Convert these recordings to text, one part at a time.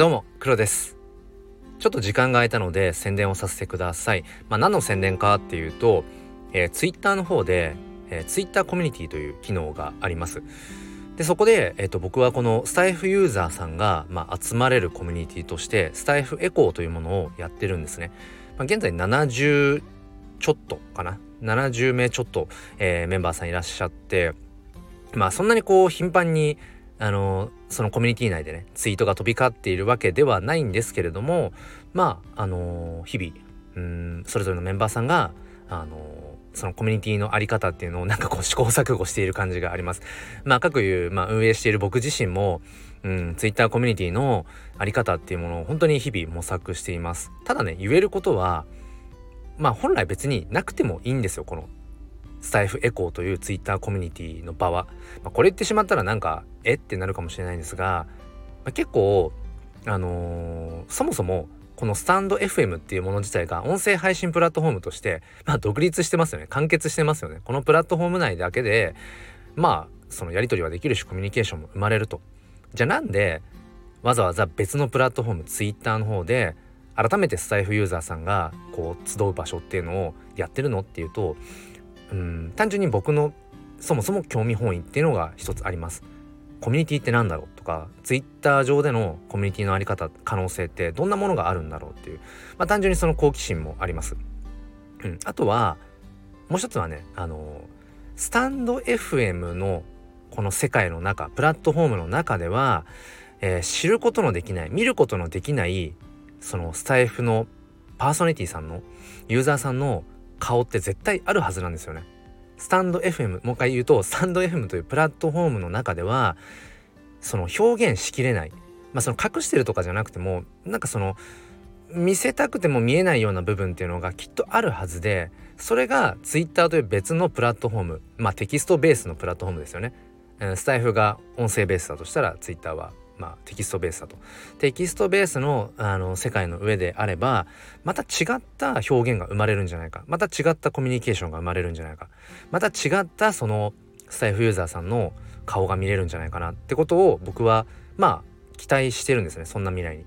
どうも黒です。ちょっと時間が空いたので宣伝をさせてください。まあ何の宣伝かっていうと、えー、ツイッターの方で、えー、ツイッターコミュニティという機能があります。でそこで、えーと、僕はこのスタイフユーザーさんが、まあ、集まれるコミュニティとしてスタイフエコーというものをやってるんですね、まあ、現在70ちょっとかな？70名ちょっと、えー、メンバーさんいらっしゃってまあそんなにこう頻繁にあのそのコミュニティ内でねツイートが飛び交っているわけではないんですけれどもまああの日々うんそれぞれのメンバーさんがあのそのコミュニティのあり方っていうのをなんかこう試行錯誤している感じがあります。まあ各いう、まあ、運営している僕自身も、うん、ツイッターコミュニティのあり方っていうものを本当に日々模索しています。ただね言えることはまあ本来別になくてもいいんですよこのスタイフエコーというツイッターコミュニティの場は、まあ、これ言ってしまったらなんかえってなるかもしれないんですが、まあ、結構あのー、そもそもこのスタンド FM っていうもの自体が音声配信プラットフォームとして、まあ、独立してますよね。完結してますよね。このプラットフォーム内だけでまあそのやり取りはできるしコミュニケーションも生まれると。じゃあなんでわざわざ別のプラットフォームツイッターの方で改めてスタイフユーザーさんがこう集う場所っていうのをやってるのっていうとうん単純に僕のそもそも興味本位っていうのが一つあります。コミュニティって何だろうとかツイッター上でのコミュニティのあり方可能性ってどんなものがあるんだろうっていう、まあ、単純にその好奇心もあります。うん、あとはもう一つはねあのスタンド FM のこの世界の中プラットフォームの中では、えー、知ることのできない見ることのできないそのスタイフのパーソナリティさんのユーザーさんの顔って絶対あるはずなんですよね。スタンド FM もう一回言うとスタンド FM というプラットフォームの中ではその表現しきれないまあその隠してるとかじゃなくてもなんかその見せたくても見えないような部分っていうのがきっとあるはずでそれが Twitter という別のプラットフォームまあテキストベースのプラットフォームですよね。スタイフが音声ベースだとしたら Twitter はまあ、テキストベースだと。テキストベースのあの世界の上であればまた違った表現が生まれるんじゃないか。また違ったコミュニケーションが生まれるんじゃないか。また違ったそのスタイフユーザーさんの顔が見れるんじゃないかな。ってことを僕はまあ期待してるんですね。そんな未来に。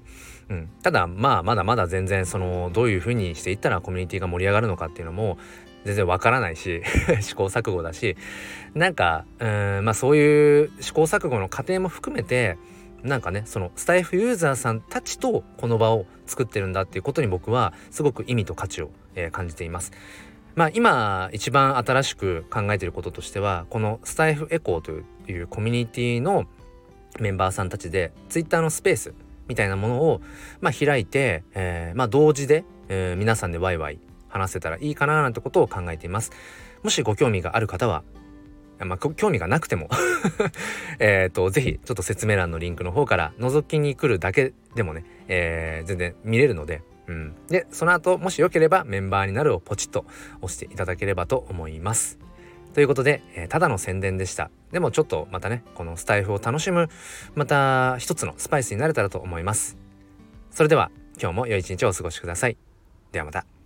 うん、ただまあまだまだ全然そのどういうふうにしていったらコミュニティが盛り上がるのかっていうのも全然わからないし 試行錯誤だし。なんかうんまあそういう試行錯誤の過程も含めてなんかねそのスタイフユーザーさんたちとこの場を作ってるんだっていうことに僕はすごく意味と価値を、えー、感じています。まあ今一番新しく考えていることとしてはこのスタイフエコーというコミュニティのメンバーさんたちでツイッターのスペースみたいなものを、まあ、開いて、え、まあ、同時で、え、皆さんでワイワイ話せたらいいかななんてことを考えています。もしご興味がある方はまあ、興味がなくても えっと、ぜひちょっと説明欄のリンクの方から覗きに来るだけでもね、えー、全然見れるので、うん。で、その後、もしよければメンバーになるをポチッと押していただければと思います。ということで、えー、ただの宣伝でした。でもちょっとまたね、このスタイフを楽しむ、また一つのスパイスになれたらと思います。それでは、今日も良い一日をお過ごしください。ではまた。